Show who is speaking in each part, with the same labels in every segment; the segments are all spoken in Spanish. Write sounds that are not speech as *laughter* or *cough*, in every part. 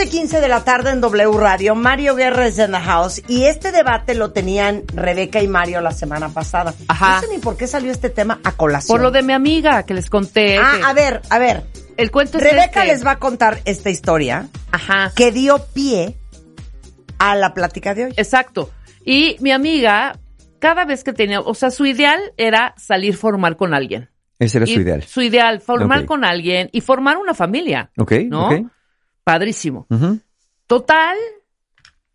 Speaker 1: 12.15 de la tarde en W Radio. Mario Guerra es en the house. Y este debate lo tenían Rebeca y Mario la semana pasada.
Speaker 2: Ajá.
Speaker 1: No sé ni por qué salió este tema a colación.
Speaker 2: Por lo de mi amiga que les conté.
Speaker 1: Ah,
Speaker 2: que-
Speaker 1: a ver, a ver.
Speaker 2: El cuento es
Speaker 1: Rebeca
Speaker 2: este.
Speaker 1: les va a contar esta historia
Speaker 2: Ajá.
Speaker 1: que dio pie a la plática de hoy.
Speaker 2: Exacto. Y mi amiga, cada vez que tenía, o sea, su ideal era salir formal con alguien.
Speaker 3: Ese era
Speaker 2: Y
Speaker 3: su ideal.
Speaker 2: Su ideal, formar con alguien y formar una familia.
Speaker 3: Ok,
Speaker 2: ¿No?
Speaker 3: ok.
Speaker 2: Padrísimo. Total,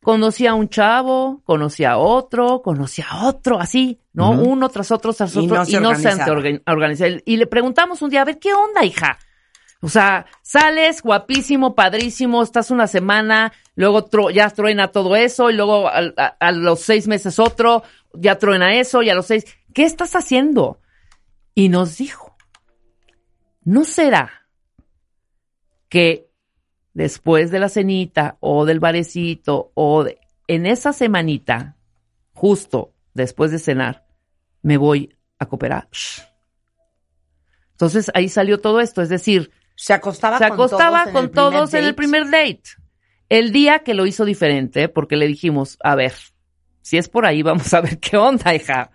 Speaker 2: conocí a un chavo, conocí a otro, conocí a otro, así, ¿no? Uno tras otro, tras
Speaker 1: Y
Speaker 2: otro,
Speaker 1: no se
Speaker 2: y no se
Speaker 1: organizaba.
Speaker 2: orga- organizaba. Y le preguntamos un día, a ver, ¿qué onda, hija? O sea, sales guapísimo, padrísimo, estás una semana, luego ya truena todo eso, y luego a, a los seis meses otro, ya truena eso, y a los seis, ¿qué estás haciendo? Y nos dijo, ¿no será que después de la cenita o del barecito o de- en esa semanita, justo después de cenar, me voy a cooperar? Entonces ahí salió todo esto, es decir,
Speaker 1: Se acostaba
Speaker 2: se
Speaker 1: con
Speaker 2: acostaba
Speaker 1: todos en
Speaker 2: con
Speaker 1: el primer
Speaker 2: todos en el primer date. El día que lo hizo diferente, porque le dijimos, a ver, si es por ahí, vamos a ver qué onda, hija.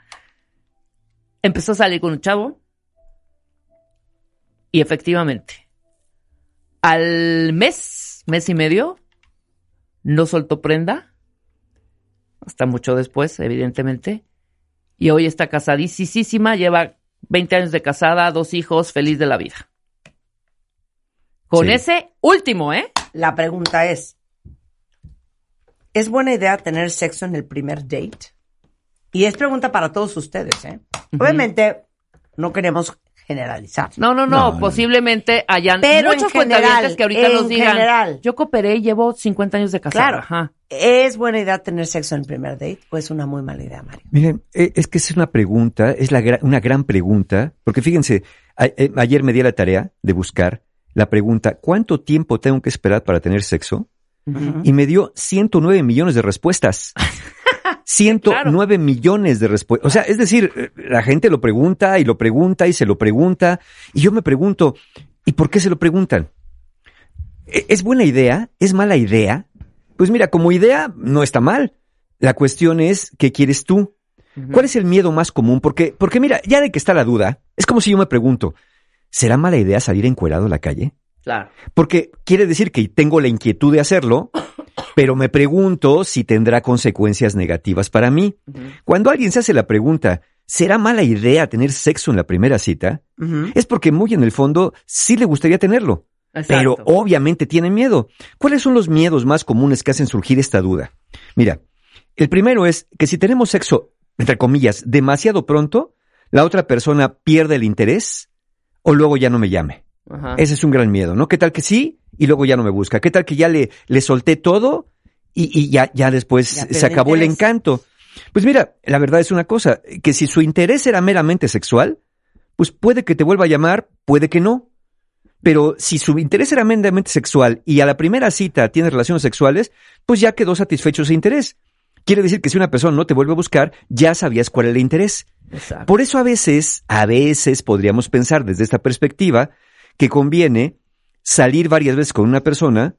Speaker 2: Empezó a salir con un chavo. Y efectivamente, al mes, mes y medio, no soltó prenda. Hasta mucho después, evidentemente. Y hoy está casadísima, lleva 20 años de casada, dos hijos, feliz de la vida. Con
Speaker 3: Sí.
Speaker 2: ese último, ¿eh?
Speaker 1: La pregunta es, ¿es buena idea tener sexo en el primer date? Y es pregunta para todos ustedes, ¿eh? Obviamente, no queremos generalizar.
Speaker 2: No, no, no,
Speaker 3: No, no.
Speaker 2: posiblemente hayan
Speaker 1: Pero en
Speaker 2: muchos
Speaker 1: general,
Speaker 2: cuentavientes que ahorita
Speaker 1: en
Speaker 2: nos digan,
Speaker 1: general.
Speaker 2: yo cooperé y llevo 50 años de casada.
Speaker 1: Claro.
Speaker 2: Ajá.
Speaker 1: ¿Es buena idea tener sexo en el primer date o es una muy mala idea, Mario?
Speaker 3: Miren, eh, es que es una pregunta, es la una gran pregunta, porque fíjense, a- eh, ayer me di a la tarea de buscar la pregunta, ¿cuánto tiempo tengo que esperar para tener sexo? Y me dio 109 millones de respuestas. *laughs* 109 millones de respuestas. O sea, es decir, eh, la gente lo pregunta y lo pregunta y se lo pregunta. Y yo me pregunto, ¿y por qué se lo preguntan? ¿E- ¿Es buena idea? ¿Es mala idea? Pues mira, como idea no está mal. La cuestión es, ¿qué quieres tú? ¿Cuál es el miedo más común? Porque, porque mira, ya de que está la duda, es como si yo me pregunto, ¿será mala idea salir encuerado a la calle?
Speaker 2: Claro.
Speaker 3: Porque quiere decir que tengo la inquietud de hacerlo, *coughs* pero me pregunto si tendrá consecuencias negativas para mí. Cuando alguien se hace la pregunta, ¿será mala idea tener sexo en la primera cita? Es porque muy en el fondo sí le gustaría tenerlo, pero obviamente tiene miedo. ¿Cuáles son los miedos más comunes que hacen surgir esta duda? Mira, el primero es que si tenemos sexo, entre comillas, demasiado pronto, la otra persona pierde el interés o luego ya no me llame.
Speaker 2: Ajá.
Speaker 3: Ese es un gran miedo, ¿no? ¿Qué tal que sí y luego ya no me busca? ¿Qué tal que ya le, le solté todo y, y ya, ya después
Speaker 1: Ya
Speaker 3: se acabó el encanto? Pues mira, la verdad es una cosa, que si su interés era meramente sexual, pues puede que te vuelva a llamar, puede que no. Pero si su interés era meramente sexual y a la primera cita tiene relaciones sexuales, pues ya quedó satisfecho ese interés. Quiere decir que si una persona no te vuelve a buscar, ya sabías cuál era el interés.
Speaker 2: Exacto.
Speaker 3: Por eso a veces, a veces podríamos pensar desde esta perspectiva que conviene salir varias veces con una persona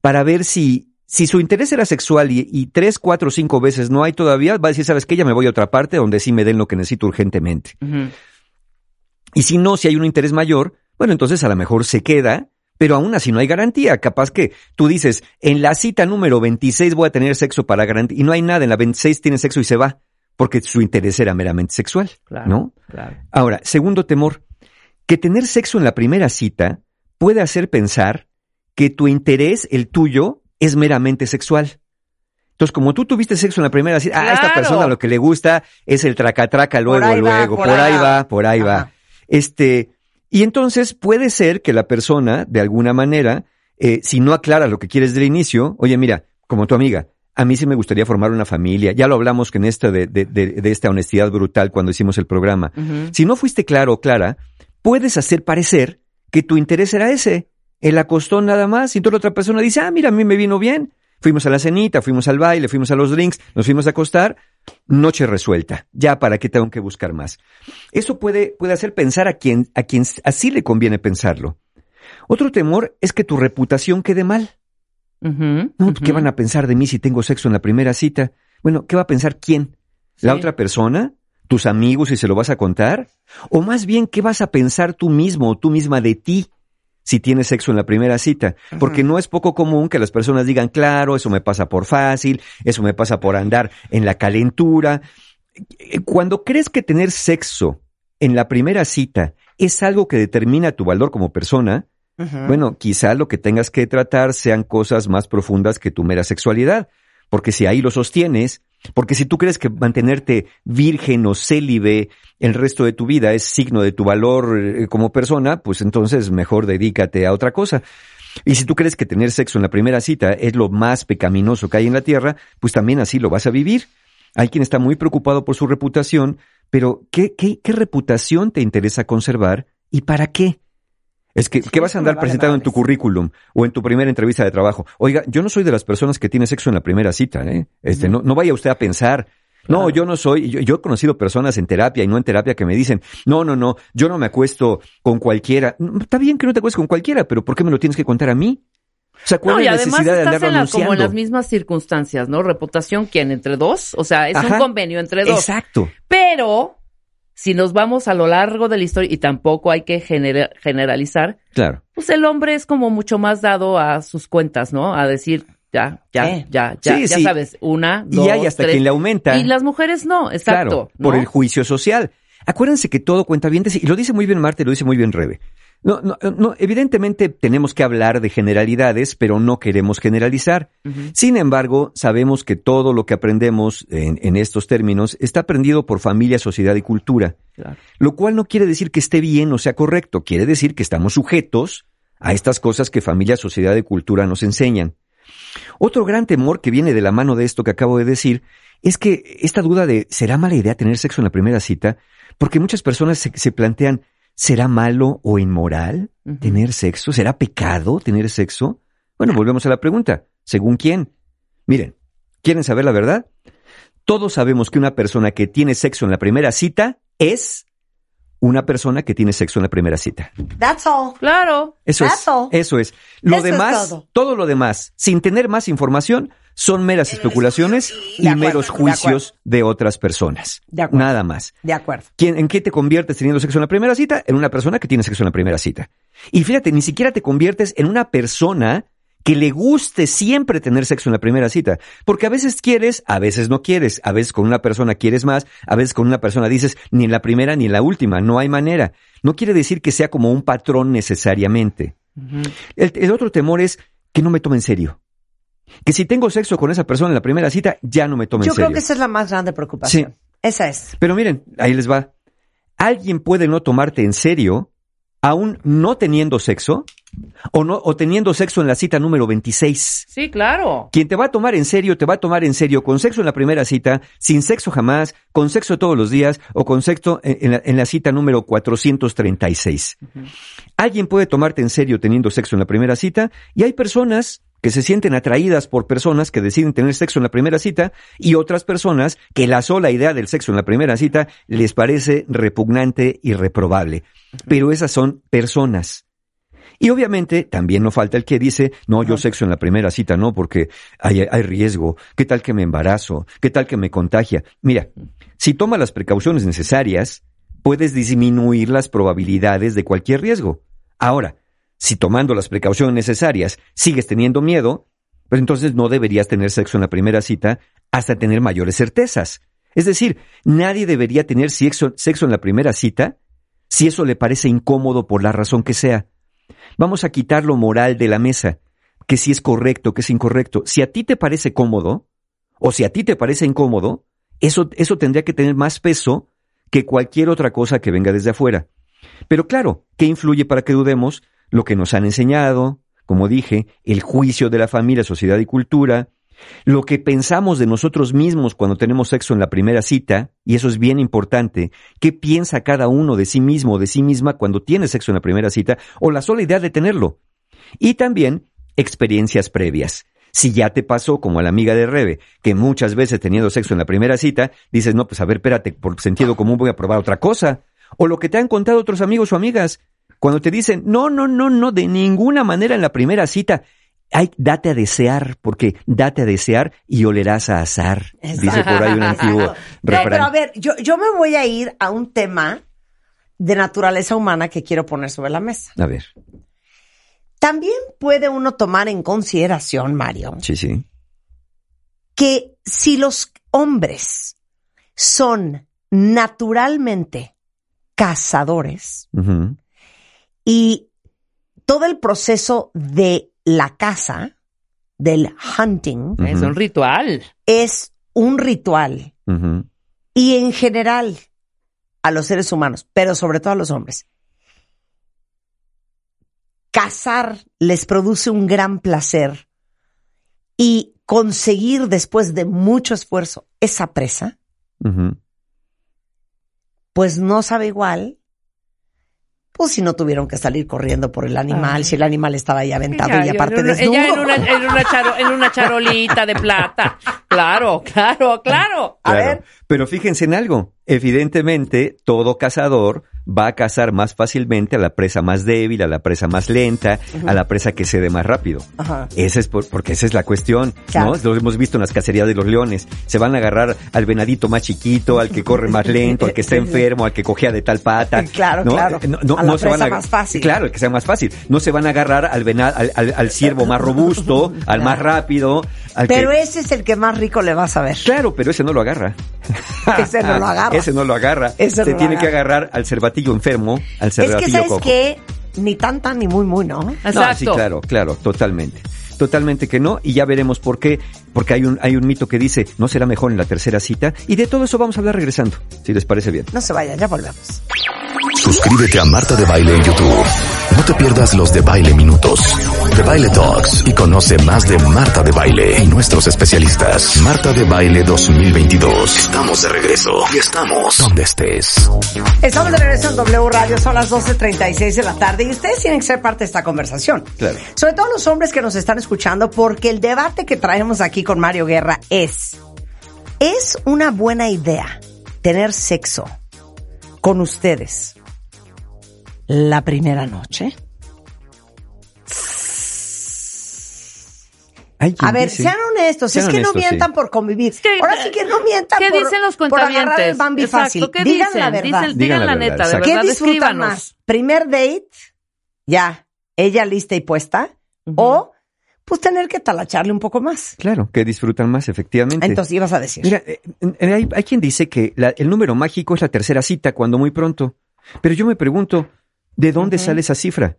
Speaker 3: para ver si, si su interés era sexual y, y tres, cuatro, cinco veces no hay todavía, va a decir, sabes que ya me voy a otra parte donde sí me den lo que necesito urgentemente. Y si no, si hay un interés mayor, bueno, entonces a lo mejor se queda, pero aún así no hay garantía. Capaz que tú dices, en la cita número 26 voy a tener sexo para garantía, y no hay nada, en la 26 tiene sexo y se va, porque su interés era meramente sexual,
Speaker 2: Claro.
Speaker 3: ¿no?
Speaker 2: Claro.
Speaker 3: Ahora, segundo temor, que tener sexo en la primera cita puede hacer pensar que tu interés, el tuyo, es meramente sexual. Entonces, como tú tuviste sexo en la primera cita, ah, a esta
Speaker 2: Claro.
Speaker 3: persona lo que le gusta es el tracatraca luego,
Speaker 1: va,
Speaker 3: luego,
Speaker 1: por
Speaker 3: por,
Speaker 1: ahí
Speaker 3: ahí
Speaker 1: va.
Speaker 3: por ahí va. Este, y entonces puede ser que la persona, de alguna manera, eh, si no aclara lo que quieres del inicio, oye, mira, como tu amiga, a mí sí me gustaría formar una familia. Ya lo hablamos que en esto de, de, de, de esta honestidad brutal cuando hicimos el programa. Si no fuiste claro o clara, puedes hacer parecer que tu interés era ese. El acostón nada más, y toda la otra persona dice, ah, mira, a mí me vino bien. Fuimos a la cenita, fuimos al baile, fuimos a los drinks, nos fuimos a acostar, noche resuelta. Ya, ¿para qué tengo que buscar más? Eso puede, puede hacer pensar a quien, a quien así le conviene pensarlo. Otro temor es que tu reputación quede mal. No, ¿qué van a pensar de mí si tengo sexo en la primera cita? Bueno, ¿qué va a pensar quién? ¿La
Speaker 2: Sí.
Speaker 3: otra persona? ¿Tus amigos si se lo vas a contar? O más bien, ¿qué vas a pensar tú mismo o tú misma de ti si tienes sexo en la primera cita? Porque no es poco común que las personas digan, claro, eso me pasa por fácil, eso me pasa por andar en la calentura. Cuando crees que tener sexo en la primera cita es algo que determina tu valor como persona, bueno, quizá lo que tengas que tratar sean cosas más profundas que tu mera sexualidad, porque si ahí lo sostienes, porque si tú crees que mantenerte virgen o célibe el resto de tu vida es signo de tu valor eh, como persona, pues entonces mejor dedícate a otra cosa. Y si tú crees que tener sexo en la primera cita es lo más pecaminoso que hay en la tierra, pues también así lo vas a vivir. Hay quien está muy preocupado por su reputación, pero ¿qué, qué, qué reputación te interesa conservar y para qué? Es que, ¿qué vas a andar presentando en tu currículum o en tu primera entrevista de trabajo? Oiga, yo no soy de las personas que tiene sexo en la primera cita, ¿eh? Este, no, no vaya usted a pensar. No,
Speaker 2: Claro.
Speaker 3: yo no soy, yo, yo he conocido personas en terapia y no en terapia que me dicen, no, no, no, yo no me acuesto con cualquiera. Mm, Está bien que no te acuestes con cualquiera, pero ¿por qué me lo tienes que contar a mí? O sea, ¿cuál
Speaker 2: No,
Speaker 3: es
Speaker 2: y
Speaker 3: la
Speaker 2: además
Speaker 3: necesidad de
Speaker 2: estás
Speaker 3: andarlo
Speaker 2: en la- como en las mismas circunstancias, ¿no? Reputación, ¿quién? ¿Entre dos? O sea, es
Speaker 3: Ajá.
Speaker 2: un convenio entre dos.
Speaker 3: Exacto.
Speaker 2: Pero, si nos vamos a lo largo de la historia, y tampoco hay que genera- generalizar,
Speaker 3: Claro.
Speaker 2: pues el hombre es como mucho más dado a sus cuentas, ¿no? A decir, ya, ya, ya, ya,
Speaker 3: Sí,
Speaker 2: ya
Speaker 3: sí.
Speaker 2: sabes, una, dos,
Speaker 3: y hay hasta
Speaker 2: tres.
Speaker 3: quien le aumenta.
Speaker 2: Y las mujeres no, exacto.
Speaker 3: Claro,
Speaker 2: ¿no?
Speaker 3: por el juicio social. Acuérdense que todo cuenta bien, y lo dice muy bien Marte, lo dice muy bien Rebe. No, no, no, evidentemente tenemos que hablar de generalidades, pero no queremos generalizar. Sin embargo, sabemos que todo lo que aprendemos en, en estos términos está aprendido por familia, sociedad y cultura.
Speaker 2: Claro.
Speaker 3: Lo cual no quiere decir que esté bien o sea correcto, quiere decir que estamos sujetos a estas cosas que familia, sociedad y cultura nos enseñan. Otro gran temor que viene de la mano de esto que acabo de decir es que esta duda de ¿será mala idea tener sexo en la primera cita? Porque muchas personas se, se plantean ¿será malo o inmoral tener sexo? ¿Será pecado tener sexo? Bueno, volvemos a la pregunta. ¿Según quién? Miren, ¿quieren saber la verdad? Todos sabemos que una persona que tiene sexo en la primera cita es una persona que tiene sexo en la primera cita.
Speaker 1: That's all.
Speaker 2: Claro.
Speaker 3: Eso
Speaker 1: That's
Speaker 3: es.
Speaker 1: all.
Speaker 3: Eso es. Lo
Speaker 1: Eso es
Speaker 3: demás,
Speaker 1: todo.
Speaker 3: todo. lo demás, sin tener más información, son meras especulaciones y
Speaker 1: acuerdo,
Speaker 3: meros juicios de, otras personas.
Speaker 1: De acuerdo.
Speaker 3: Nada más.
Speaker 1: De acuerdo.
Speaker 3: ¿Quién- ¿En qué te conviertes teniendo sexo en la primera cita? En una persona que tiene sexo en la primera cita. Y fíjate, ni siquiera te conviertes en una persona que le guste siempre tener sexo en la primera cita. Porque a veces quieres, a veces no quieres. A veces con una persona quieres más, a veces con una persona dices ni en la primera ni en la última. No hay manera. No quiere decir que sea como un patrón necesariamente. El otro temor es que no me tome en serio. Que si tengo sexo con esa persona en la primera cita, ya no me tome
Speaker 1: Yo
Speaker 3: en serio.
Speaker 1: creo que esa es la más grande preocupación.
Speaker 3: Sí.
Speaker 1: Esa es.
Speaker 3: Pero miren, ahí les va. Alguien puede no tomarte en serio aún no teniendo sexo o no o teniendo sexo en la cita número 26.
Speaker 2: Sí, claro.
Speaker 3: Quien te va a tomar en serio, te va a tomar en serio con sexo en la primera cita, sin sexo jamás, con sexo todos los días o con sexo en, la, en la cita número 436. Alguien puede tomarte en serio teniendo sexo en la primera cita y hay personas que se sienten atraídas por personas que deciden tener sexo en la primera cita y otras personas que la sola idea del sexo en la primera cita les parece repugnante y reprobable. Pero esas son personas. Y obviamente también no falta el que dice, no, yo sexo en la primera cita no, porque hay, hay riesgo, ¿qué tal que me embarazo? ¿Qué tal que me contagia? Mira, si toma las precauciones necesarias, puedes disminuir las probabilidades de cualquier riesgo. Ahora, si tomando las precauciones necesarias sigues teniendo miedo, pues entonces no deberías tener sexo en la primera cita hasta tener mayores certezas. Es decir, nadie debería tener sexo, sexo en la primera cita si eso le parece incómodo por la razón que sea. Vamos a quitar lo moral de la mesa, que si es correcto, que es incorrecto. Si a ti te parece cómodo, o si a ti te parece incómodo, eso, eso tendría que tener más peso que cualquier otra cosa que venga desde afuera. Pero claro, ¿qué influye para que dudemos? Lo que nos han enseñado, como dije, el juicio de la familia, sociedad y cultura, Lo que pensamos de nosotros mismos cuando tenemos sexo en la primera cita, y eso es bien importante, qué piensa cada uno de sí mismo o de sí misma cuando tiene sexo en la primera cita, o la sola idea de tenerlo. Y también experiencias previas. Si ya te pasó, como a la amiga de Rebe, que muchas veces teniendo sexo en la primera cita, dices, no, pues a ver, espérate, por sentido común voy a probar otra cosa. O lo que te han contado otros amigos o amigas, cuando te dicen, no, no, no, no, de ninguna manera en la primera cita. Ay, date a desear, porque date a desear y olerás a azar. Dice por ahí un antiguo *laughs* refrán.
Speaker 1: pero a ver, yo, yo me voy a ir a un tema de naturaleza humana que quiero poner sobre la mesa.
Speaker 3: A ver,
Speaker 1: También puede uno tomar en consideración, Mario,
Speaker 3: sí, sí.
Speaker 1: que si los hombres son naturalmente cazadores y todo el proceso de la caza, del hunting,
Speaker 2: Es un ritual.
Speaker 1: es un ritual y en general a los seres humanos, pero sobre todo a los hombres. Cazar les produce un gran placer y conseguir después de mucho esfuerzo esa presa, pues no sabe igual. Pues si no tuvieron que salir corriendo por el animal,
Speaker 2: Ay.
Speaker 1: si el animal estaba ahí aventado
Speaker 2: Ella-
Speaker 1: y aparte
Speaker 2: en una-
Speaker 1: desnudo.
Speaker 2: ella en una, en, una charo- en una charolita de plata. Claro, claro, claro.
Speaker 1: A
Speaker 3: Claro.
Speaker 1: ver.
Speaker 3: Pero fíjense en algo. Evidentemente, todo cazador va a cazar más fácilmente a la presa más débil, a la presa más lenta, a la presa que cede más rápido.
Speaker 1: Ajá.
Speaker 3: Esa es por- porque esa es la cuestión,
Speaker 1: Claro.
Speaker 3: ¿no? Lo hemos visto en las cacerías de los leones. Se van a agarrar al venadito más chiquito, al que corre más lento, al que está *laughs* enfermo, al que cogea de tal pata. *laughs*
Speaker 1: Claro,
Speaker 3: ¿no?
Speaker 1: claro.
Speaker 3: No, no-
Speaker 1: A la
Speaker 3: no se van
Speaker 1: presa más fácil.
Speaker 3: Claro, el que sea más fácil. No se van a agarrar al vena- al, al- al ciervo más robusto, *laughs* al más rápido, al
Speaker 1: Pero
Speaker 3: que...
Speaker 1: ese es el que más rico le vas a ver.
Speaker 3: Claro, pero ese no lo agarra.
Speaker 1: Ese no lo agarra.
Speaker 3: Ese no lo agarra.
Speaker 1: Ese
Speaker 3: Se tiene que
Speaker 1: agarra.
Speaker 3: agarrar al cervatillo enfermo, al
Speaker 1: Es
Speaker 3: cervatillo
Speaker 1: que, ¿sabes
Speaker 3: cojo.
Speaker 1: qué? Ni tan tan ni muy muy, ¿no?
Speaker 2: Exacto.
Speaker 3: No, sí, claro, claro, totalmente. Totalmente que no, y ya veremos por qué, porque hay un, hay un mito que dice, no será mejor en la tercera cita, y de todo eso vamos a hablar regresando, si les parece bien.
Speaker 1: No se vayan, ya volvemos.
Speaker 4: Suscríbete a Marta de Baile en YouTube. No te pierdas los de Baile Minutos, de Baile Talks y conoce más de Marta de Baile y nuestros especialistas. Marta de Baile 2022. Estamos de regreso y estamos donde estés.
Speaker 1: Estamos de regreso en W Radio, son las 12.36 de la tarde y ustedes tienen que ser parte de esta conversación.
Speaker 3: Claro.
Speaker 1: Sobre todo los hombres que nos están escuchando, porque el debate que traemos aquí con Mario Guerra es, ¿es una buena idea tener sexo con ustedes la primera noche? A ver,
Speaker 3: dice-
Speaker 1: sean honestos,
Speaker 3: Sean
Speaker 1: es que no mientan
Speaker 3: sí.
Speaker 1: por convivir.
Speaker 2: que-
Speaker 1: Ahora sí que no mientan
Speaker 2: ¿Qué
Speaker 1: por,
Speaker 2: dicen los
Speaker 1: por agarrar el? Bambi
Speaker 2: Exacto,
Speaker 1: fácil.
Speaker 2: ¿qué
Speaker 1: Digan
Speaker 2: dicen?
Speaker 1: la verdad.
Speaker 2: Dicen-
Speaker 3: Digan
Speaker 2: digan
Speaker 3: la
Speaker 2: la
Speaker 3: verdad,
Speaker 2: neta, de
Speaker 3: exacto.
Speaker 1: ¿Qué
Speaker 2: verdad,
Speaker 1: disfrutan más? ¿Primer date? Ya, ella lista y puesta.
Speaker 2: Ujú.
Speaker 1: O, pues, tener que talacharle un poco más.
Speaker 3: Claro, que disfrutan más, efectivamente.
Speaker 1: Entonces, ibas a decir.
Speaker 3: Mira, eh, eh, hay, hay quien dice que la- el número mágico es la tercera cita, cuando muy pronto. Pero yo me pregunto, ¿de dónde sale esa cifra?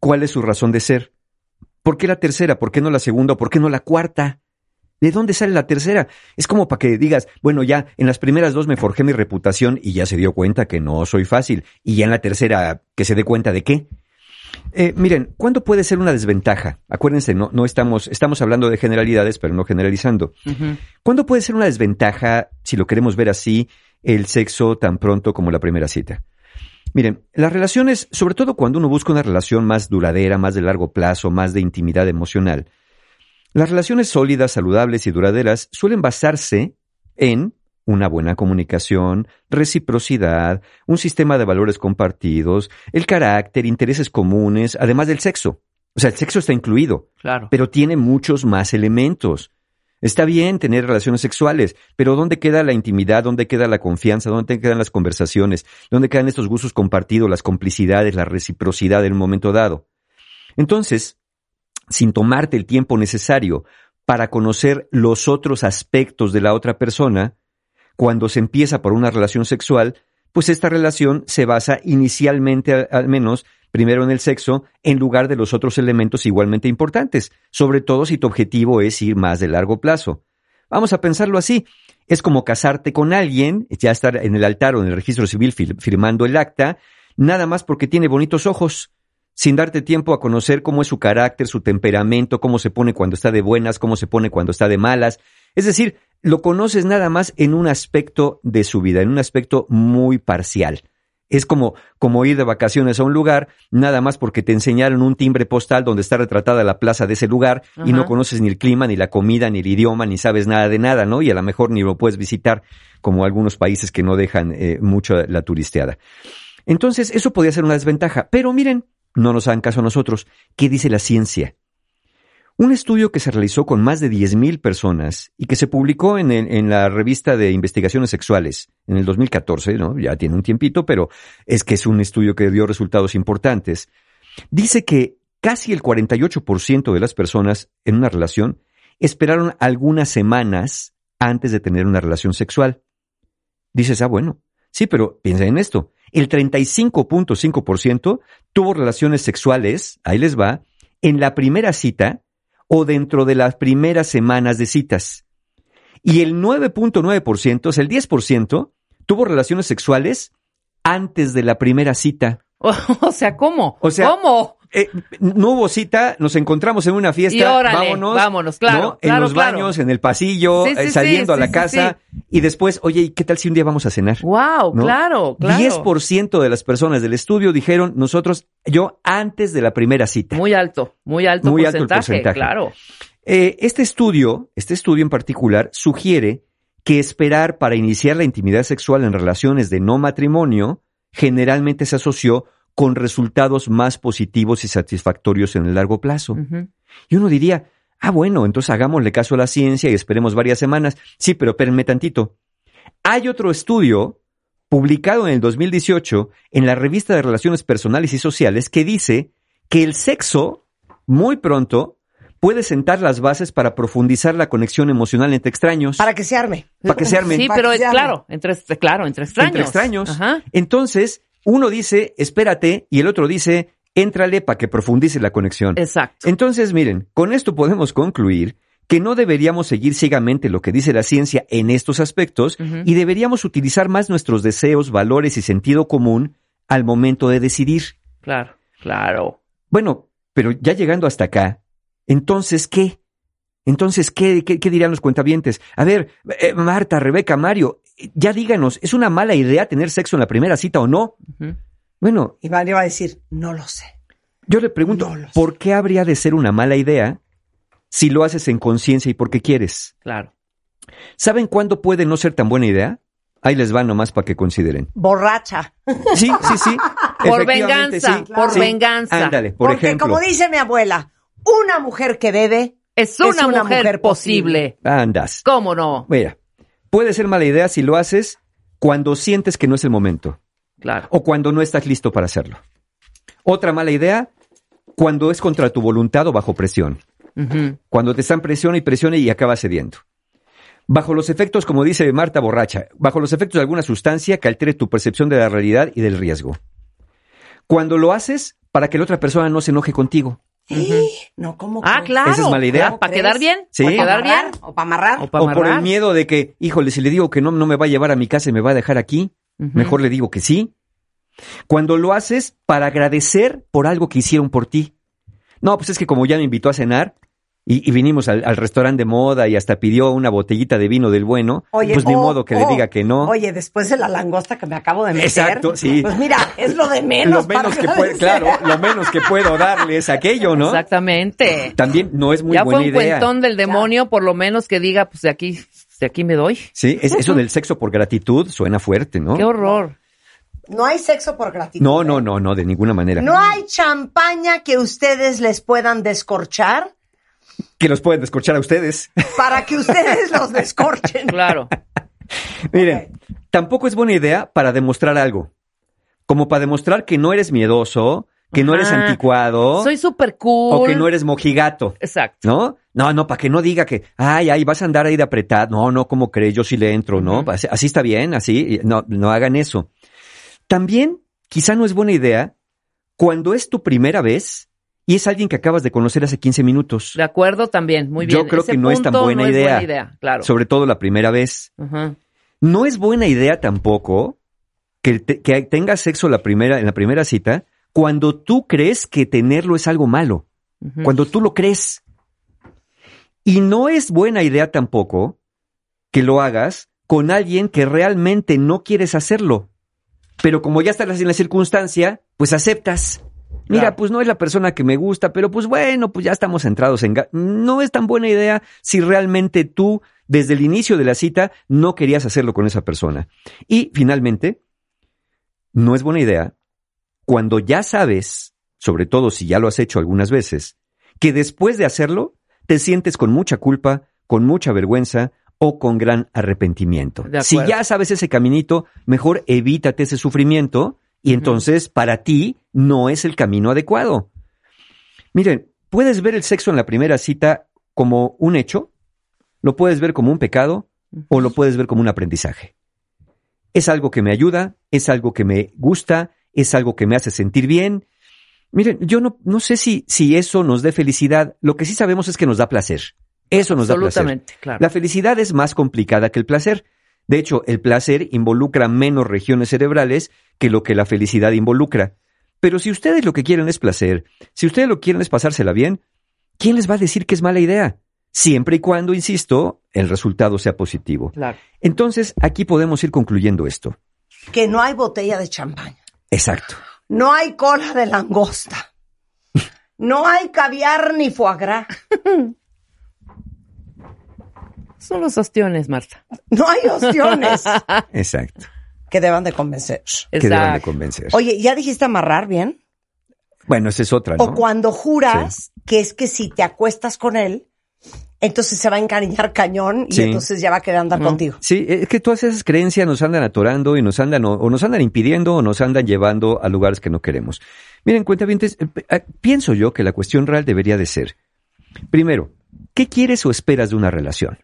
Speaker 3: ¿Cuál es su razón de ser? ¿Por qué la tercera? ¿Por qué no la segunda? ¿Por qué no la cuarta? ¿De dónde sale la tercera? Es como para que digas, bueno, ya en las primeras dos me forjé mi reputación y ya se dio cuenta que no soy fácil. Y ya en la tercera, que se dé cuenta de qué. Eh, miren, ¿cuándo puede ser una desventaja? Acuérdense, no, no estamos, estamos hablando de generalidades, pero no generalizando. ¿Cuándo puede ser una desventaja, si lo queremos ver así, el sexo tan pronto como la primera cita? Miren, las relaciones, sobre todo cuando uno busca una relación más duradera, más de largo plazo, más de intimidad emocional, las relaciones sólidas, saludables y duraderas suelen basarse en una buena comunicación, reciprocidad, un sistema de valores compartidos, el carácter, intereses comunes, además del sexo. O sea, el sexo está incluido
Speaker 2: Claro.
Speaker 3: pero tiene muchos más elementos. Está bien tener relaciones sexuales, pero ¿dónde queda la intimidad? ¿Dónde queda la confianza? ¿Dónde quedan las conversaciones? ¿Dónde quedan estos gustos compartidos, las complicidades, la reciprocidad en un momento dado? Entonces, sin tomarte el tiempo necesario para conocer los otros aspectos de la otra persona, cuando se empieza por una relación sexual, pues esta relación se basa inicialmente, al- menos, primero en el sexo, en lugar de los otros elementos igualmente importantes, sobre todo si tu objetivo es ir más de largo plazo. Vamos a pensarlo así. Es como casarte con alguien, ya estar en el altar o en el registro civil fir- firmando el acta, nada más porque tiene bonitos ojos. sin darte tiempo a conocer cómo es su carácter, su temperamento, cómo se pone cuando está de buenas, cómo se pone cuando está de malas. Es decir, lo conoces nada más en un aspecto de su vida, en un aspecto muy parcial. Es como, como ir de vacaciones a un lugar, nada más porque te enseñaron un timbre postal donde está retratada la plaza de ese lugar y no conoces ni el clima, ni la comida, ni el idioma, ni sabes nada de nada, ¿no? Y a lo mejor ni lo puedes visitar, como algunos países que no dejan eh, mucho la turisteada. Entonces, eso podría ser una desventaja. Pero miren, no nos hagan caso a nosotros. ¿Qué dice la ciencia? Un estudio que se realizó con más de 10.000 personas y que se publicó en, el- en la revista de investigaciones sexuales en el 2014, ¿no? ya tiene un tiempito, pero es que es un estudio que dio resultados importantes, dice que casi el 48% de las personas en una relación esperaron algunas semanas antes de tener una relación sexual. Dices, ah, bueno, sí, pero piensa en esto. El 35.5% tuvo relaciones sexuales, ahí les va, en la primera cita o dentro de las primeras semanas de citas. Y el 9.9%, o sea, el 10%, tuvo relaciones sexuales antes de la primera cita. *laughs*
Speaker 2: O sea, ¿cómo?
Speaker 3: O sea,
Speaker 2: ¿Cómo?
Speaker 3: Eh, no hubo cita, nos encontramos en una fiesta,
Speaker 2: Y órale,
Speaker 3: vámonos,
Speaker 2: vámonos, claro,
Speaker 3: ¿no? en los
Speaker 2: claro.
Speaker 3: baños, en el pasillo,
Speaker 2: Sí, sí,
Speaker 3: eh,
Speaker 2: sí,
Speaker 3: saliendo a la casa, y después, oye, ¿y qué tal si un día vamos a cenar?
Speaker 2: Wow,
Speaker 3: ¿no?
Speaker 2: claro, claro.
Speaker 3: 10% de las personas del estudio dijeron, nosotros, yo antes de la primera cita.
Speaker 2: Muy alto, muy alto
Speaker 3: Muy alto el
Speaker 2: porcentaje,
Speaker 3: porcentaje.
Speaker 2: claro.
Speaker 3: Eh, este estudio, este estudio en particular, sugiere que esperar para iniciar la intimidad sexual en relaciones de no matrimonio generalmente se asoció con resultados más positivos y satisfactorios en el largo plazo. Y uno diría, ah, bueno, entonces hagámosle caso a la ciencia y esperemos varias semanas. Sí, pero espérenme tantito. Hay otro estudio publicado en el 2018 en la revista de Relaciones Personales y Sociales que dice que el sexo, muy pronto, puede sentar las bases para profundizar la conexión emocional entre extraños.
Speaker 1: Para que se arme.
Speaker 3: Para que se arme.
Speaker 2: Sí, pero es claro, entre, claro, entre extraños.
Speaker 3: Entre extraños.
Speaker 2: Ajá.
Speaker 3: Entonces, uno dice, espérate, y el otro dice, éntrale para que profundice la conexión.
Speaker 2: Exacto.
Speaker 3: Entonces, miren, con esto podemos concluir que no deberíamos seguir ciegamente lo que dice la ciencia en estos aspectos y deberíamos utilizar más nuestros deseos, valores y sentido común al momento de decidir.
Speaker 2: Claro, claro.
Speaker 3: Bueno, pero ya llegando hasta acá, entonces, ¿qué? Entonces, ¿qué, qué, qué dirán los cuentavientes? A ver, eh, Marta, Rebeca, Mario, ya díganos, ¿es una mala idea tener sexo en la primera cita o no? Bueno,
Speaker 1: Y Mario va a decir, no lo sé.
Speaker 3: yo le pregunto,
Speaker 1: No lo sé.
Speaker 3: ¿por qué habría de ser una mala idea si lo haces en conciencia y porque quieres?
Speaker 2: Claro.
Speaker 3: ¿Saben cuándo puede no ser tan buena idea? Ahí les va nomás para que consideren.
Speaker 1: Borracha.
Speaker 3: Sí, sí, sí. *laughs*
Speaker 2: Por venganza,
Speaker 3: sí.
Speaker 2: por
Speaker 3: Sí.
Speaker 2: venganza.
Speaker 3: Ándale, por
Speaker 1: Porque
Speaker 3: ejemplo.
Speaker 1: como dice mi abuela, una mujer que bebe
Speaker 2: Es una,
Speaker 1: una
Speaker 2: mujer,
Speaker 1: mujer
Speaker 2: posible.
Speaker 3: Andas.
Speaker 2: ¿Cómo no?
Speaker 3: Mira, puede ser mala idea si lo haces cuando sientes que no es el momento
Speaker 2: Claro.
Speaker 3: o cuando no estás listo para hacerlo. Otra mala idea, cuando es contra tu voluntad o bajo presión. Cuando te están presione y presione y acabas cediendo. Bajo los efectos, como dice Marta Borracha, bajo los efectos de alguna sustancia que altere tu percepción de la realidad y del riesgo. Cuando lo haces para que la otra persona no se enoje contigo.
Speaker 1: No, ¿cómo
Speaker 2: Ah,
Speaker 1: crees?
Speaker 2: claro.
Speaker 3: Esa es mala idea.
Speaker 2: ¿Para quedar bien?
Speaker 3: Sí.
Speaker 2: ¿Para
Speaker 1: ¿O para
Speaker 2: quedar bien?
Speaker 1: ¿O para amarrar?
Speaker 2: ¿O
Speaker 3: por el miedo de que, híjole, si le digo que no, no me va a llevar a mi casa y me va a dejar aquí, mejor le digo que sí. Cuando lo haces para agradecer por algo que hicieron por ti. No, pues es que como ya me invitó a cenar y, y vinimos al, al restaurante de moda y hasta pidió una botellita de vino del bueno,
Speaker 1: Oye,
Speaker 3: pues ni
Speaker 1: oh,
Speaker 3: modo que le diga que no.
Speaker 1: Oye, después de la langosta que me acabo de meter.
Speaker 3: Exacto, sí.
Speaker 1: Pues mira, es lo de menos.
Speaker 3: lo menos que claro, lo menos que puedo darle es aquello, ¿no?
Speaker 2: Exactamente.
Speaker 3: También no es muy
Speaker 2: ya fue
Speaker 3: buena
Speaker 2: un
Speaker 3: idea.
Speaker 2: cuentón del demonio, por lo menos que diga, pues de aquí, de aquí me doy.
Speaker 3: Sí, es- eso del sexo por gratitud suena fuerte, ¿no?
Speaker 2: Qué horror.
Speaker 1: No hay sexo por gratitud.
Speaker 3: No,
Speaker 1: ¿eh?
Speaker 3: no, no, no, de ninguna manera.
Speaker 1: No hay champaña que ustedes les puedan descorchar
Speaker 3: Que los pueden descorchar a ustedes.
Speaker 1: para que ustedes los descorchen.
Speaker 2: Claro.
Speaker 3: Miren, tampoco es buena idea para demostrar algo. Como para demostrar que no eres miedoso, que no eres anticuado
Speaker 2: Soy súper cool.
Speaker 3: o que no eres mojigato.
Speaker 2: Exacto.
Speaker 3: ¿No? No, no, para que no diga que, ay, ay, vas a andar ahí de apretar. No, no, ¿cómo crees? Yo sí le entro, ¿no? Así, así está bien, así. No, no hagan eso. También, quizá no es buena idea cuando es tu primera vez y es alguien que acabas de conocer hace 15 minutos.
Speaker 2: De acuerdo también, muy bien.
Speaker 3: Yo creo
Speaker 2: Ese
Speaker 3: que no es tan buena
Speaker 2: no es
Speaker 3: idea.
Speaker 2: buena idea, claro.
Speaker 3: Sobre todo la primera vez. No es buena idea tampoco que, te- que tengas sexo la primera, en la primera cita cuando tú crees que tenerlo es algo malo, cuando tú lo crees. Y no es buena idea tampoco que lo hagas con alguien que realmente no quieres hacerlo. Pero como ya estás en la circunstancia, pues aceptas. Mira,
Speaker 1: Claro.
Speaker 3: pues no es la persona que me gusta, pero pues bueno, pues ya estamos centrados en... No es tan buena idea si realmente tú, desde el inicio de la cita, no querías hacerlo con esa persona. Y finalmente, no es buena idea cuando ya sabes, sobre todo si ya lo has hecho algunas veces, que después de hacerlo te sientes con mucha culpa, con mucha vergüenza o con gran arrepentimiento. Si ya sabes ese caminito, mejor evítate ese sufrimiento y entonces para ti no es el camino adecuado. Miren, puedes ver el sexo en la primera cita como un hecho, lo puedes ver como un pecado o lo puedes ver como un aprendizaje. Es algo que me ayuda, es algo que me gusta, es algo que me hace sentir bien. Miren, yo no, no sé si, si eso nos dé felicidad. Lo que sí sabemos es que nos da placer. Eso nos da placer.
Speaker 2: Absolutamente, claro.
Speaker 3: La felicidad es más complicada que el placer. De hecho, el placer involucra menos regiones cerebrales que lo que la felicidad involucra. Pero si ustedes lo que quieren es placer, si ustedes lo que quieren es pasársela bien, ¿quién les va a decir que es mala idea? Siempre y cuando, insisto, el resultado sea positivo.
Speaker 2: Claro.
Speaker 3: Entonces, aquí podemos ir concluyendo esto.
Speaker 1: Que no hay botella de champaña.
Speaker 3: Exacto.
Speaker 1: No hay cola de langosta. No hay caviar ni foie gras. *laughs*
Speaker 2: Son los ostiones, Marta.
Speaker 1: No hay opciones *laughs*
Speaker 3: Exacto.
Speaker 1: que deban de convencer.
Speaker 3: Que deban de
Speaker 2: Exacto.
Speaker 3: convencer.
Speaker 1: Oye, ¿ya dijiste amarrar bien?
Speaker 3: Bueno, esa es otra, ¿no?
Speaker 1: O cuando juras que es que si te acuestas con él, entonces se va a encariñar cañón y
Speaker 3: Sí.
Speaker 1: entonces ya va a querer andar contigo.
Speaker 3: Sí, es que todas esas creencias nos andan atorando y nos andan o, o nos andan impidiendo o nos andan llevando a lugares que no queremos. Miren, cuenta bien, pienso yo que la cuestión real debería de ser, primero, ¿qué quieres o esperas de una relación?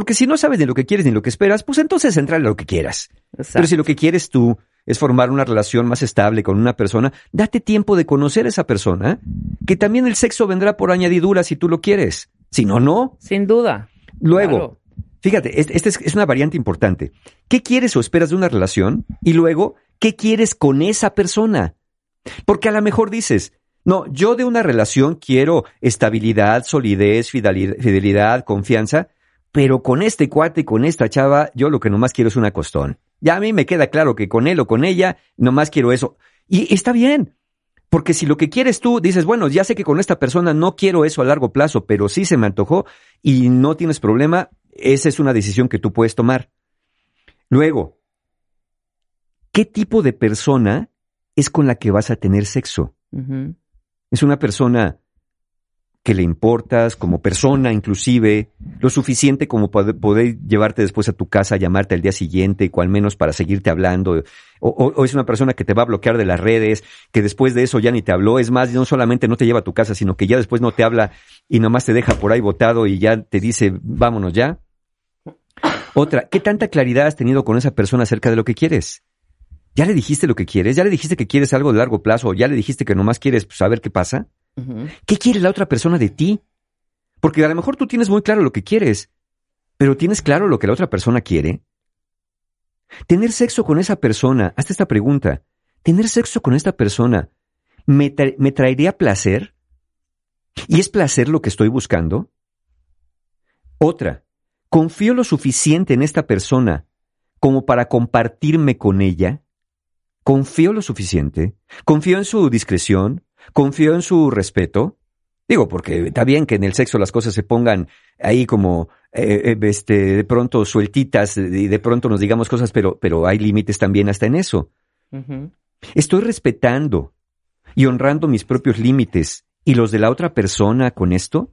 Speaker 3: Porque si no sabes ni lo que quieres ni lo que esperas, pues entonces entra en lo que quieras.
Speaker 2: Exacto.
Speaker 3: Pero si lo que quieres tú es formar una relación más estable con una persona, date tiempo de conocer a esa persona, que también el sexo vendrá por añadidura si tú lo quieres. Si no, no.
Speaker 2: Sin duda.
Speaker 3: Luego,
Speaker 2: Claro.
Speaker 3: fíjate, esta es, es una variante importante. ¿Qué quieres o esperas de una relación? Y luego, ¿qué quieres con esa persona? Porque a lo mejor dices, no, yo de una relación quiero estabilidad, solidez, fidelidad, confianza, pero con este cuate, con esta chava, yo lo que nomás quiero es una costón. Ya a mí me queda claro que con él o con ella, nomás quiero eso. Y está bien. Porque si lo que quieres tú dices, bueno, ya sé que con esta persona no quiero eso a largo plazo, pero sí se me antojó y no tienes problema, esa es una decisión que tú puedes tomar. Luego, ¿qué tipo de persona es con la que vas a tener sexo? Es una persona que le importas como persona inclusive, lo suficiente como poder llevarte después a tu casa, llamarte al día siguiente, o al menos para seguirte hablando, o, es una persona que te va a bloquear de las redes, que después de eso ya ni te habló, es más, no solamente no te lleva a tu casa, sino que ya después no te habla y nomás te deja por ahí botado y ya te dice, vámonos ya. Otra, ¿qué tanta claridad has tenido con esa persona acerca de lo que quieres? ¿Ya le dijiste lo que quieres? ¿Ya le dijiste que quieres algo de largo plazo? ¿O ya le dijiste que nomás quieres saber qué pasa? ¿Qué quiere la otra persona de ti? Porque a lo mejor tú tienes muy claro lo que quieres, pero ¿tienes claro lo que la otra persona quiere? Tener sexo con esa persona, hazte esta pregunta, ¿tener sexo con esta persona me, me traería placer? ¿Y es placer lo que estoy buscando? Otra, ¿confío lo suficiente en esta persona como para compartirme con ella? ¿Confío lo suficiente? ¿Confío en su discreción? ¿Confío en su respeto? Digo, porque está bien que en el sexo las cosas se pongan ahí como eh, eh, este, de pronto sueltitas y de pronto nos digamos cosas, pero, pero hay límites también hasta en eso. ¿Estoy respetando y honrando mis propios límites y los de la otra persona con esto?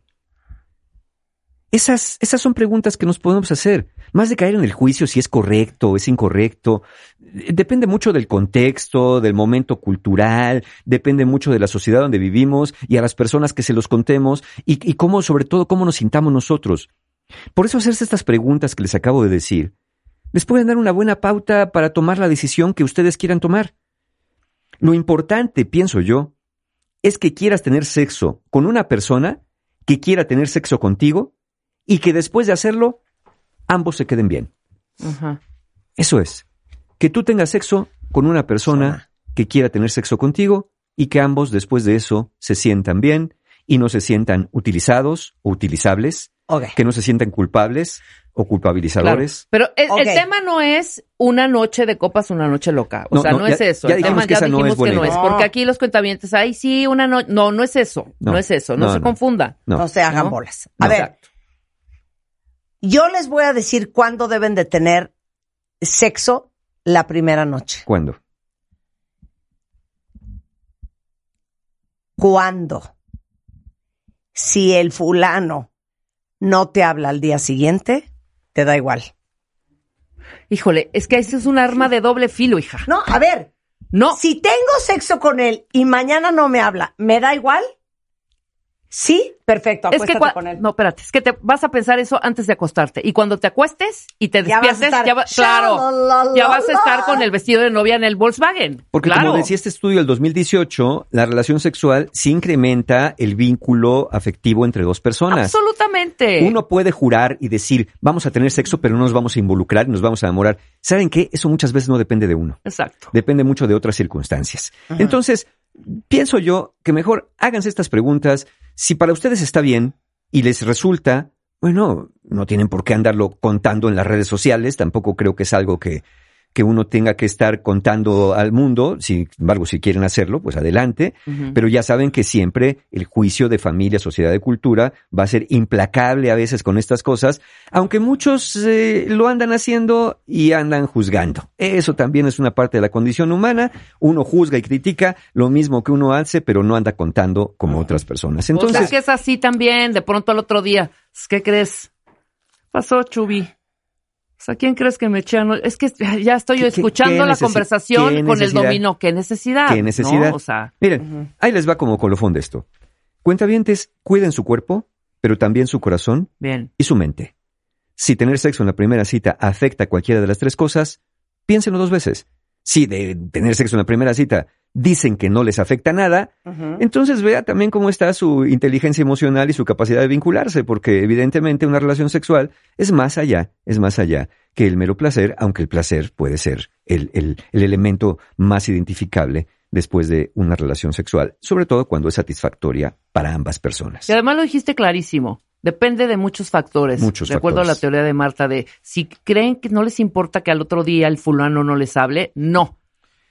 Speaker 3: Esas, esas son preguntas que nos podemos hacer. Más de caer en el juicio si es correcto o es incorrecto. Depende mucho del contexto, del momento cultural, depende mucho de la sociedad donde vivimos y a las personas que se los contemos y, y cómo, sobre todo, cómo nos sintamos nosotros. Por eso hacerse estas preguntas que les acabo de decir, les pueden dar una buena pauta para tomar la decisión que ustedes quieran tomar. Lo importante, pienso yo, es que quieras tener sexo con una persona que quiera tener sexo contigo y que después de hacerlo, ambos se queden bien.
Speaker 2: Ajá.
Speaker 3: Eso es. Que tú tengas sexo con una persona que quiera tener sexo contigo y que ambos después de eso se sientan bien y no se sientan utilizados o utilizables,
Speaker 1: Ok.
Speaker 3: que no se sientan culpables o
Speaker 2: Claro.
Speaker 3: culpabilizadores.
Speaker 2: Pero el, tema no es una noche de copas, una noche loca. O
Speaker 3: No,
Speaker 2: sea,
Speaker 3: no,
Speaker 2: no,
Speaker 3: ya-
Speaker 2: es eso.
Speaker 3: ya
Speaker 2: el
Speaker 3: dijimos
Speaker 2: tema
Speaker 3: que
Speaker 2: ya
Speaker 3: esa no
Speaker 2: dijimos
Speaker 3: es buena
Speaker 2: que no es. Porque aquí los cuentavientes, ay, sí, una noche. No, no es eso. No,
Speaker 3: No.
Speaker 2: es eso. No,
Speaker 3: No,
Speaker 2: se
Speaker 3: no.
Speaker 2: confunda.
Speaker 3: No.
Speaker 1: No se hagan
Speaker 2: ¿No?
Speaker 1: bolas. A
Speaker 3: No.
Speaker 1: ver,
Speaker 2: Exacto.
Speaker 1: Yo les voy a decir cuándo deben de tener sexo la primera noche.
Speaker 3: ¿Cuándo?
Speaker 1: ¿Cuándo? Si el fulano no te habla al día siguiente, te da igual.
Speaker 2: Híjole, es que ese es un arma de doble filo, hija.
Speaker 1: No, a ver,
Speaker 2: No.
Speaker 1: si tengo sexo con él y mañana no me habla, ¿me da igual? Sí, perfecto,
Speaker 2: Es que
Speaker 1: con él.
Speaker 2: no, espérate, es que te vas a pensar eso antes de acostarte y cuando te acuestes y te
Speaker 1: Ya
Speaker 2: despiertes,
Speaker 1: estar,
Speaker 2: ya, va- claro, ya vas a estar con el vestido de novia en el Volkswagen.
Speaker 3: Porque
Speaker 2: claro.
Speaker 3: como decía este estudio del 2018, la relación sexual sí incrementa el vínculo afectivo entre dos personas.
Speaker 2: Absolutamente.
Speaker 3: Uno puede jurar y decir, vamos a tener sexo, pero no nos vamos a involucrar y nos vamos a enamorar. ¿Saben qué? Eso muchas veces no depende de uno.
Speaker 2: Exacto.
Speaker 3: Depende mucho de otras circunstancias. Entonces, pienso yo que mejor háganse estas preguntas. Si para ustedes está bien y les resulta, bueno, no tienen por qué andarlo contando en las redes sociales. Tampoco creo que es algo que, que uno tenga que estar contando al mundo. Sin embargo, si quieren hacerlo, pues adelante. Pero ya saben que siempre el juicio de familia, sociedad de cultura va a ser implacable a veces con estas cosas, aunque muchos eh, lo andan haciendo y andan juzgando. Eso también es una parte de la condición humana. Uno juzga y critica lo mismo que uno hace, pero no anda contando como otras personas.
Speaker 2: Entonces, es que es así también, de pronto al otro día. ¿Qué crees? Pasó, Chubi. O sea, ¿quién crees que me eché anoche? Es que *laughs* ya estoy
Speaker 3: ¿Qué- qué-
Speaker 2: escuchando la conversación con el dominó. ¿Qué necesidad?
Speaker 3: ¿Qué necesidad?
Speaker 2: ¿no? O sea,
Speaker 3: miren, ahí les va como colofón de esto. Cuentavientes, cuiden su cuerpo, pero también su corazón
Speaker 2: bien.
Speaker 3: y su mente. Si tener sexo en la primera cita afecta cualquiera de las tres cosas, piénsenlo dos veces. Si de tener sexo en la primera cita dicen que no les afecta nada, entonces vea también cómo está su inteligencia emocional y su capacidad de vincularse, porque evidentemente una relación sexual es más allá, es más allá que el mero placer, aunque el placer puede ser el, el- el elemento más identificable después de una relación sexual, sobre todo cuando es satisfactoria para ambas personas.
Speaker 2: Y además lo dijiste clarísimo. Depende de muchos factores.
Speaker 3: Muchos
Speaker 2: De acuerdo a la
Speaker 3: factores.
Speaker 2: teoría de Marta de si creen que no les importa que al otro día el fulano no les hable, no.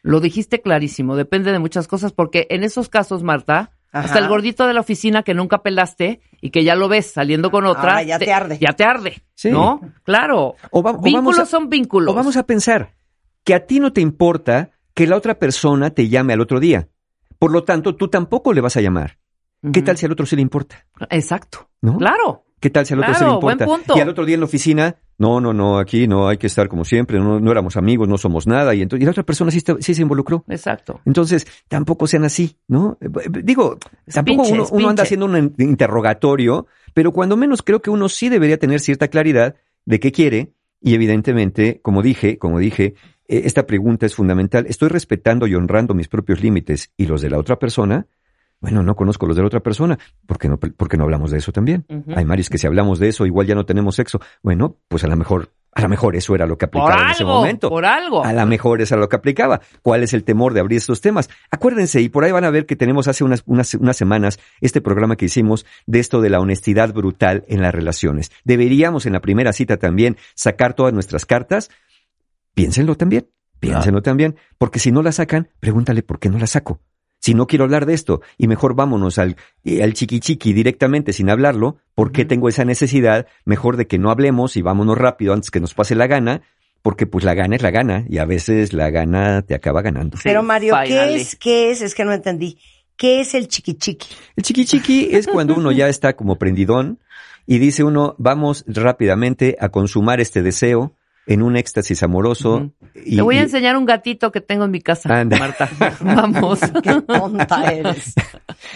Speaker 2: Lo dijiste clarísimo. Depende de muchas cosas porque en esos casos, Marta,
Speaker 1: Ajá.
Speaker 2: hasta el gordito de la oficina que nunca pelaste y que ya lo ves saliendo con otra.
Speaker 1: Ahora ya te arde.
Speaker 2: Ya te arde.
Speaker 3: Sí.
Speaker 2: ¿No? Claro.
Speaker 3: O va- o
Speaker 2: vínculos
Speaker 3: vamos a-
Speaker 2: son vínculos.
Speaker 3: O vamos a pensar que a ti no te importa que la otra persona te llame al otro día. Por lo tanto, tú tampoco le vas a llamar. ¿Qué tal si al otro sí le importa?
Speaker 2: Exacto.
Speaker 3: ¿No?
Speaker 2: Claro.
Speaker 3: ¿Qué tal si al otro
Speaker 2: Claro,
Speaker 3: le importa?
Speaker 2: buen punto.
Speaker 3: Y al otro día en la oficina, no, no, no, aquí no, hay que estar como siempre, no, no éramos amigos, no somos nada. Y, entonces, y la otra persona sí, está- sí se involucró.
Speaker 2: Exacto.
Speaker 3: Entonces, tampoco sean así, ¿no? Eh, eh, Digo, tampoco
Speaker 2: pinche,
Speaker 3: uno, uno anda haciendo un in- interrogatorio, pero cuando menos creo que uno sí debería tener cierta claridad de qué quiere. Y evidentemente, como dije, como dije, eh, esta pregunta es fundamental. ¿Estoy respetando y honrando mis propios límites y los de la otra persona? Bueno, no conozco los de la otra persona. ¿Por qué no, por qué no hablamos de eso también?
Speaker 2: Ujú.
Speaker 3: Hay Maris que si hablamos de eso, igual ya no tenemos sexo. Bueno, pues a lo mejor, a lo mejor eso era lo que
Speaker 2: Por
Speaker 3: aplicaba en ese momento.
Speaker 2: Por algo.
Speaker 3: A lo mejor eso era lo que aplicaba. ¿Cuál es el temor de abrir estos temas? Acuérdense, y por ahí van a ver que tenemos hace unas, unas, unas semanas este programa que hicimos de esto de la honestidad brutal en las relaciones. Deberíamos en la primera cita también sacar todas nuestras cartas. Piénsenlo también, piénsenlo también, porque si no la sacan, pregúntale por qué no la saco. Si no quiero hablar de esto y mejor vámonos al, al chiqui chiqui directamente sin hablarlo, ¿por qué tengo esa necesidad? Mejor de que no hablemos y vámonos rápido antes que nos pase la gana, porque pues la gana es la gana y a veces la gana te acaba ganando.
Speaker 1: Pero Mario, ¿qué es? ¿Qué es? Es que no entendí. ¿Qué es el chiqui chiqui?
Speaker 3: El chiqui chiqui es cuando uno ya está como prendidón y dice uno, vamos rápidamente a consumar este deseo en un éxtasis amoroso. Y,
Speaker 2: Te voy a
Speaker 3: y-
Speaker 2: enseñar un gatito que tengo en mi casa,
Speaker 3: Anda.
Speaker 2: Marta. *laughs* Vamos. *laughs*
Speaker 1: Qué tonta eres.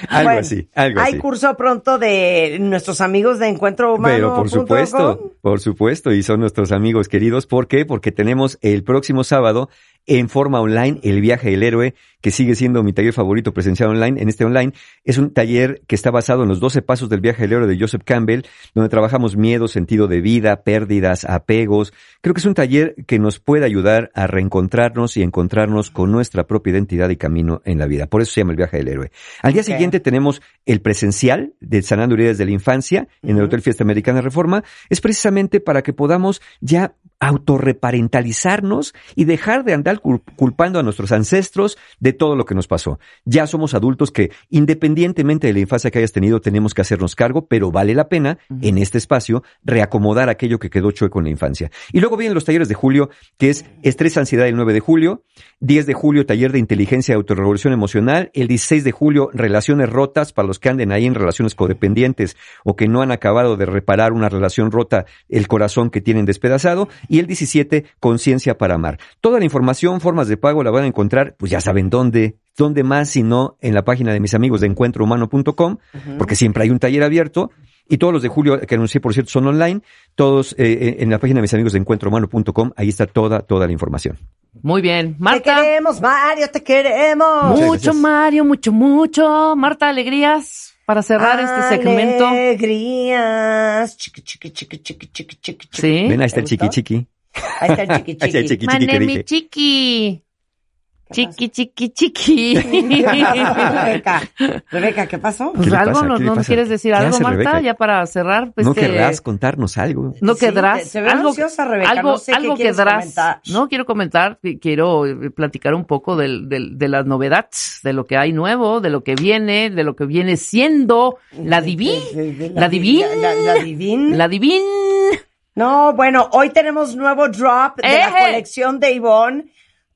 Speaker 3: algo
Speaker 1: Bueno,
Speaker 3: así, algo
Speaker 1: Hay
Speaker 3: así.
Speaker 1: curso pronto de nuestros amigos de Encuentro Humano.
Speaker 3: Pero por supuesto,
Speaker 1: com.
Speaker 3: por supuesto, y son nuestros amigos queridos. ¿Por qué? Porque tenemos el próximo sábado en forma online, El viaje del héroe, que sigue siendo mi taller favorito presencial online. En este online es un taller que está basado en los 12 pasos del viaje del héroe de Joseph Campbell, donde trabajamos miedo, sentido de vida, pérdidas, apegos. Creo que es un taller que nos puede ayudar a reencontrarnos y encontrarnos con nuestra propia identidad y camino en la vida. Por eso se llama el viaje del héroe. Al día siguiente tenemos el presencial de Sanando Heridas de la Infancia en el Hotel Fiesta Americana Reforma. Es precisamente para que podamos ya autorreparentalizarnos y dejar de andar cul- culpando a nuestros ancestros de todo lo que nos pasó. Ya somos adultos que, independientemente de la infancia que hayas tenido, tenemos que hacernos cargo, pero vale la pena, en este espacio, reacomodar aquello que quedó chueco en la infancia. Y luego vienen los talleres de julio, que es Estrés, Ansiedad el 9 de julio, 10 de julio, taller de inteligencia y autorrevolución emocional, el 16 de julio, relaciones rotas para los que anden ahí en relaciones codependientes o que no han acabado de reparar una relación rota, el corazón que tienen despedazado, y el 17, conciencia para amar. Toda la información, formas de pago la van a encontrar, pues ya saben dónde, dónde más, si no en la página de mis amigos de encuentrohumano.com, porque siempre hay un taller abierto. Y todos los de julio que anuncié, por cierto, son online. Todos eh, eh, en la página de mis amigos de encuentrohumano.com. Ahí está toda, toda la información.
Speaker 2: Muy bien.
Speaker 1: Te
Speaker 2: Marta.
Speaker 1: queremos, Mario, te queremos.
Speaker 2: Mucho. Mario, mucho, mucho. Marta, alegrías para cerrar este segmento.
Speaker 1: Alegrías. Chiqui, chiqui, chiqui, chiqui, chiqui, chiqui, chiqui.
Speaker 2: Sí.
Speaker 3: Ven, ahí está
Speaker 1: ¿Te
Speaker 3: el chiqui chiqui.
Speaker 1: Ahí está el chiqui, *laughs*
Speaker 3: Ahí está el
Speaker 1: chiqui.
Speaker 3: chiqui chiqui dije.
Speaker 2: mi chiqui. Chiqui, chiqui, chiqui. *laughs*
Speaker 1: Rebeca, Rebeca, ¿qué pasó?
Speaker 2: Pues
Speaker 3: ¿Qué
Speaker 2: algo,
Speaker 3: pasa?
Speaker 2: ¿no,
Speaker 3: ¿Qué
Speaker 2: quieres decir
Speaker 3: ¿Qué
Speaker 2: algo,
Speaker 3: hace
Speaker 2: Marta?
Speaker 3: Rebeca?
Speaker 2: Ya para cerrar. Pues
Speaker 3: ¿No
Speaker 2: que-
Speaker 3: querrás contarnos algo?
Speaker 2: No
Speaker 1: Sí,
Speaker 2: querrás.
Speaker 1: se ve
Speaker 2: algo,
Speaker 1: ansiosa, Rebeca,
Speaker 2: algo,
Speaker 1: no sé qué
Speaker 2: algo
Speaker 1: quieres
Speaker 2: querrás.
Speaker 1: comentar.
Speaker 2: No quiero comentar, qui- quiero eh, platicar un poco del, del- de las novedades, de lo que hay nuevo, de lo que viene, de lo que viene siendo la divin,
Speaker 1: De- de- de-
Speaker 2: la divin,
Speaker 1: La, la divin.
Speaker 2: la divin.
Speaker 1: No, bueno, hoy tenemos nuevo drop de la colección de Ivonne.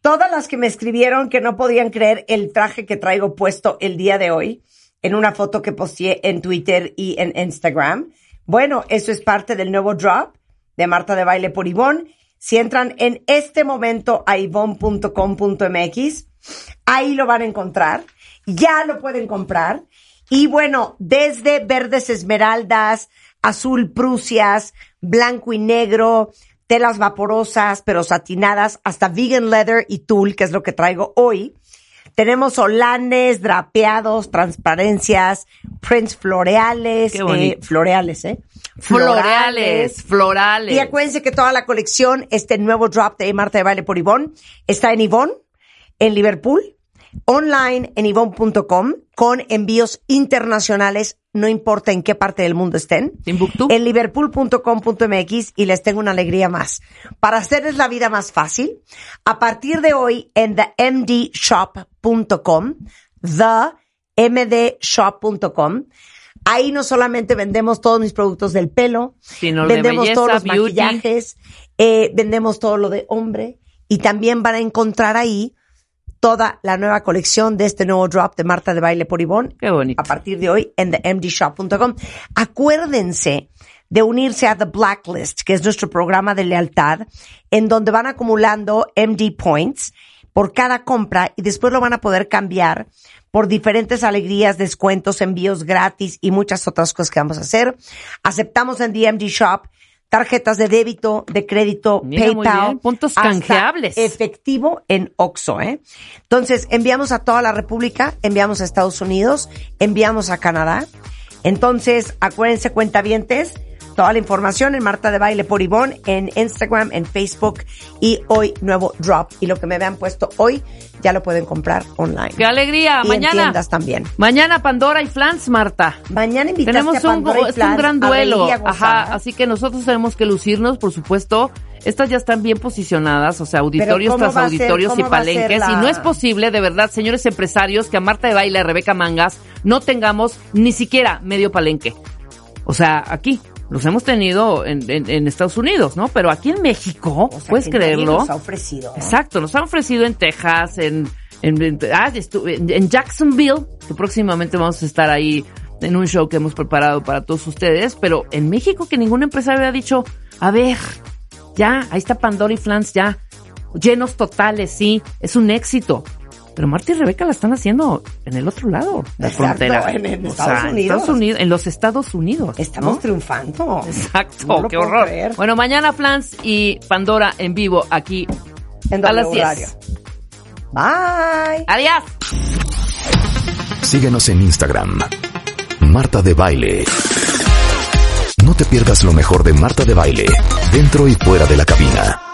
Speaker 1: Todas las que me escribieron que no podían creer el traje que traigo puesto el día de hoy en una foto que posteé en Twitter y en Instagram. Bueno, eso es parte del nuevo drop de Marta de Baile por Ivonne. Si entran en este momento a ivonne.com.mx, ahí lo van a encontrar. Ya lo pueden comprar. Y bueno, desde verdes esmeraldas, azul prusias, blanco y negro, telas vaporosas pero satinadas, hasta vegan leather y tul, que es lo que traigo hoy. Tenemos holanes, drapeados, transparencias, prints floreales, eh, floreales, ¿eh?
Speaker 2: Florales, florales.
Speaker 1: Y acuérdense que toda la colección, este nuevo drop de Marta de Baile por Ivonne, está en Ivonne, en Liverpool, online en ivonne.com, con envíos internacionales, no importa en qué parte del mundo estén.
Speaker 2: Timbuktu.
Speaker 1: En liverpool.com.mx y les tengo una alegría más. Para hacerles la vida más fácil, a partir de hoy en themdshop.com, themdshop.com, ahí no solamente vendemos todos mis productos del pelo,
Speaker 2: Sino de
Speaker 1: vendemos
Speaker 2: belleza,
Speaker 1: todos los
Speaker 2: beauty.
Speaker 1: maquillajes, eh, vendemos todo lo de hombre y también van a encontrar ahí toda la nueva colección de este nuevo drop de Marta de Baile por Ivonne
Speaker 2: Qué bonito.
Speaker 1: a partir de hoy en themdshop.com. Acuérdense de unirse a The Blacklist, que es nuestro programa de lealtad, en donde van acumulando MD Points por cada compra y después lo van a poder cambiar por diferentes alegrías, descuentos, envíos gratis y muchas otras cosas que vamos a hacer. Aceptamos en The MD Shop tarjetas de débito, de crédito,
Speaker 2: Mira,
Speaker 1: PayPal.
Speaker 2: Puntos canjeables.
Speaker 1: efectivo en Oxxo, ¿eh? Entonces, enviamos a toda la República, enviamos a Estados Unidos, enviamos a Canadá. Entonces, acuérdense, cuentavientes, toda la información en Marta de Baile por Ivonne, en Instagram, en Facebook y hoy nuevo drop. Y lo que me vean puesto hoy, ya lo pueden comprar online.
Speaker 2: ¡Qué alegría!
Speaker 1: y en
Speaker 2: Mañana.
Speaker 1: tiendas también.
Speaker 2: Mañana Pandora y Flans, Marta.
Speaker 1: Mañana invitaste
Speaker 2: Tenemos
Speaker 1: a
Speaker 2: un,
Speaker 1: Pandora y
Speaker 2: un
Speaker 1: Flans
Speaker 2: gran duelo.
Speaker 1: a.
Speaker 2: Ajá, así que nosotros tenemos que lucirnos, por supuesto. Estas ya están bien posicionadas, o sea, auditorios
Speaker 1: ¿cómo
Speaker 2: tras
Speaker 1: ser?
Speaker 2: auditorios y
Speaker 1: ¿Cómo va a ser
Speaker 2: palenques.
Speaker 1: la-
Speaker 2: Y no es posible, de verdad, señores empresarios, que a Marta de Baile, a Rebeca Mangas, no tengamos ni siquiera medio palenque. O sea, aquí. Los hemos tenido en, en- en Estados Unidos, ¿no? Pero aquí en México,
Speaker 1: O sea,
Speaker 2: ¿puedes creerlo?
Speaker 1: nos ha ofrecido.
Speaker 2: Exacto, nos han ofrecido en Texas, en, en, en- ah, en- en Jacksonville, que próximamente vamos a estar ahí en un show que hemos preparado para todos ustedes, pero en México que ningún empresario había dicho, a ver, ya, ahí está Pandora y Flans, ya, llenos totales, sí, es un éxito. Pero Marta y Rebeca la están haciendo en el otro lado, la frontera.
Speaker 1: En, Estados, Unidos.
Speaker 2: En los Estados Unidos.
Speaker 1: Estamos triunfando.
Speaker 2: Exacto, qué horror. Bueno, mañana Flans y Pandora en vivo aquí
Speaker 1: en
Speaker 2: a las 10.
Speaker 1: Bye.
Speaker 2: Adiós.
Speaker 4: Síguenos en Instagram. Marta de Baile. No te pierdas lo mejor de Marta de Baile, dentro y fuera de la cabina